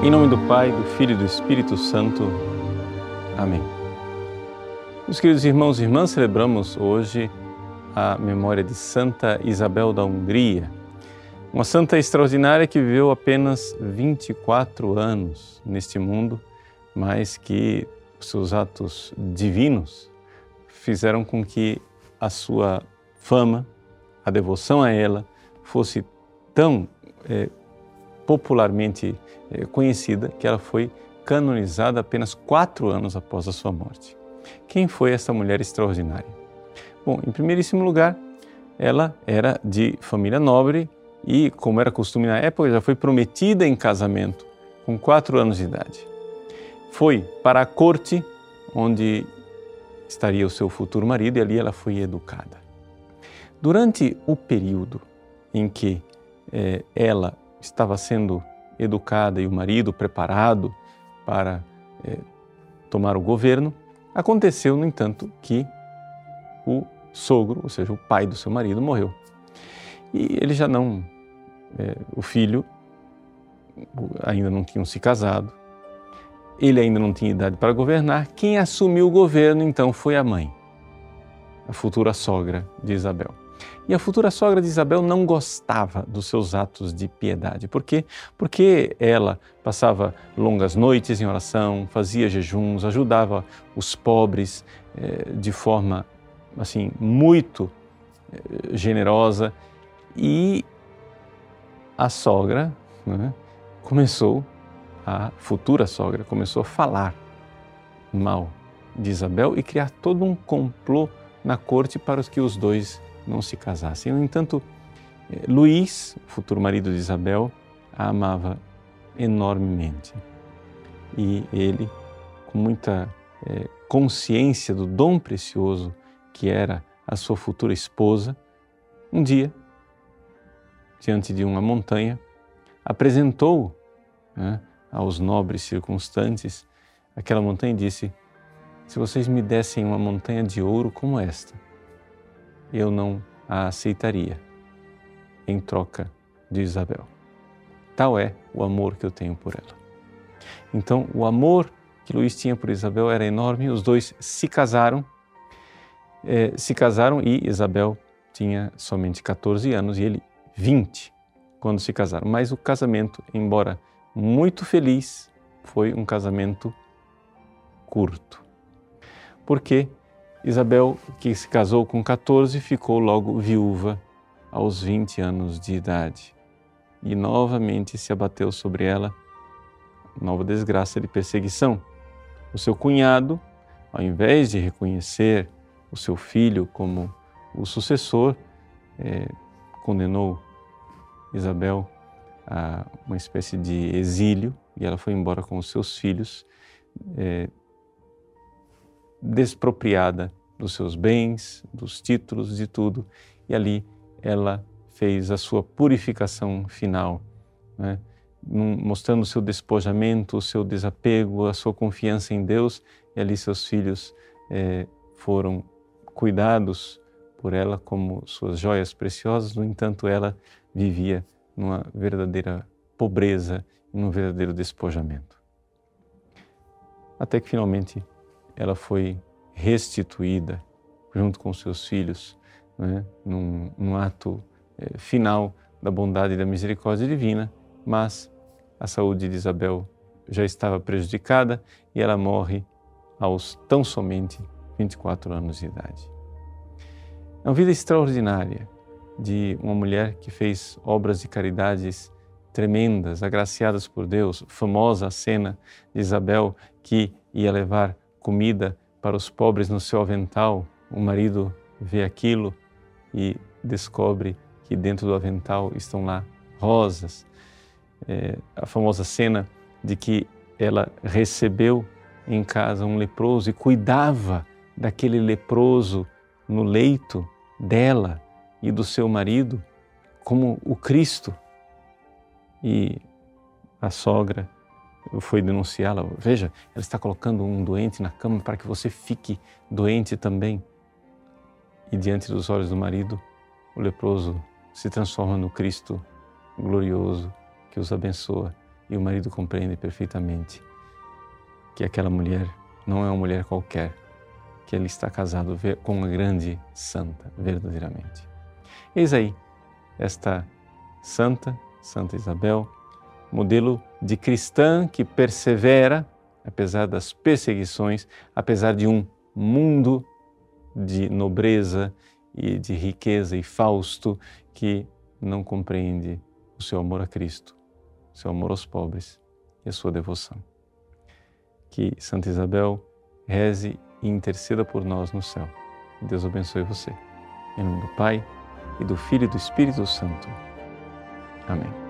Em nome do Pai, do Filho e do Espírito Santo. Amém. Meus queridos irmãos e irmãs, celebramos hoje a memória de Santa Isabel da Hungria, uma santa extraordinária que viveu apenas 24 anos neste mundo, mas que seus atos divinos fizeram com que a sua fama, a devoção a ela, fosse tão é, popularmente é, conhecida que ela foi canonizada apenas quatro anos após a sua morte. Quem foi essa mulher extraordinária? Bom, em primeiríssimo lugar, ela era de família nobre e, como era costume na época, já foi prometida em casamento com quatro anos de idade. Foi para a corte onde estaria o seu futuro marido e ali ela foi educada. Durante o período em que eh, ela estava sendo educada e o marido preparado para eh, tomar o governo, aconteceu, no entanto, que o sogro, ou seja, o pai do seu marido, morreu. E ele já não, é, o filho ainda não tinham se casado, ele ainda não tinha idade para governar. Quem assumiu o governo então foi a mãe, a futura sogra de Isabel. E a futura sogra de Isabel não gostava dos seus atos de piedade. Por quê? Porque ela passava longas noites em oração, fazia jejuns, ajudava os pobres eh, de forma assim muito eh, generosa e a sogra né, começou, a futura sogra começou a falar mal de Isabel e criar todo um complô na corte para que os dois não se casassem. No entanto, eh, Luís, futuro marido de Isabel, a amava enormemente. E ele, com muita é, consciência do dom precioso que era a sua futura esposa, um dia, diante de uma montanha, apresentou né, aos nobres circunstantes aquela montanha e disse: Se vocês me dessem uma montanha de ouro como esta, eu não a aceitaria em troca de Isabel. Tal é o amor que eu tenho por ela. Então, o amor que Luís tinha por Isabel era enorme, os dois se casaram, eh, se casaram e Isabel tinha somente 14 anos e ele 20 quando se casaram. Mas o casamento, embora muito feliz, foi um casamento curto. Porque Isabel, que se casou com 14, ficou logo viúva aos 20 anos de idade. E novamente se abateu sobre ela nova desgraça de perseguição. O seu cunhado, ao invés de reconhecer o seu filho como o sucessor, é, condenou Isabel a uma espécie de exílio e ela foi embora com os seus filhos. É, despropriada dos seus bens, dos títulos, de tudo. E ali ela fez a sua purificação final, né? mostrando o seu despojamento, o seu desapego, a sua confiança em Deus. E ali seus filhos é, foram cuidados por ela como suas joias preciosas. No entanto, ela vivia numa verdadeira pobreza num verdadeiro despojamento. Até que finalmente ela foi restituída junto com seus filhos, né, num, num ato é, final da bondade e da misericórdia divina, mas a saúde de Isabel já estava prejudicada e ela morre aos tão somente 24 anos de idade. É uma vida extraordinária de uma mulher que fez obras de caridades tremendas, agraciadas por Deus, famosa a cena de Isabel que ia levar comida para os pobres no seu avental. O marido vê aquilo e descobre que dentro do avental estão lá rosas. É, a famosa cena de que ela recebeu em casa um leproso e cuidava daquele leproso no leito dela e do seu marido como o Cristo. E a sogra foi denunciá-la. Veja, ela está colocando um doente na cama para que você fique doente também. E diante dos olhos do marido, o leproso se transforma no Cristo glorioso que os abençoa e o marido compreende perfeitamente que aquela mulher não é uma mulher qualquer, que ele está casado com uma grande santa, verdadeiramente. Eis aí esta santa, Santa Isabel, modelo de cristã que persevera, apesar das perseguições, apesar de um mundo de nobreza e de riqueza e fausto que não compreende o seu amor a Cristo, o seu amor aos pobres e a sua devoção. Que Santa Isabel reze e interceda por nós no céu. Deus abençoe você. Em nome do Pai, e do Filho e do Espírito Santo. Amém.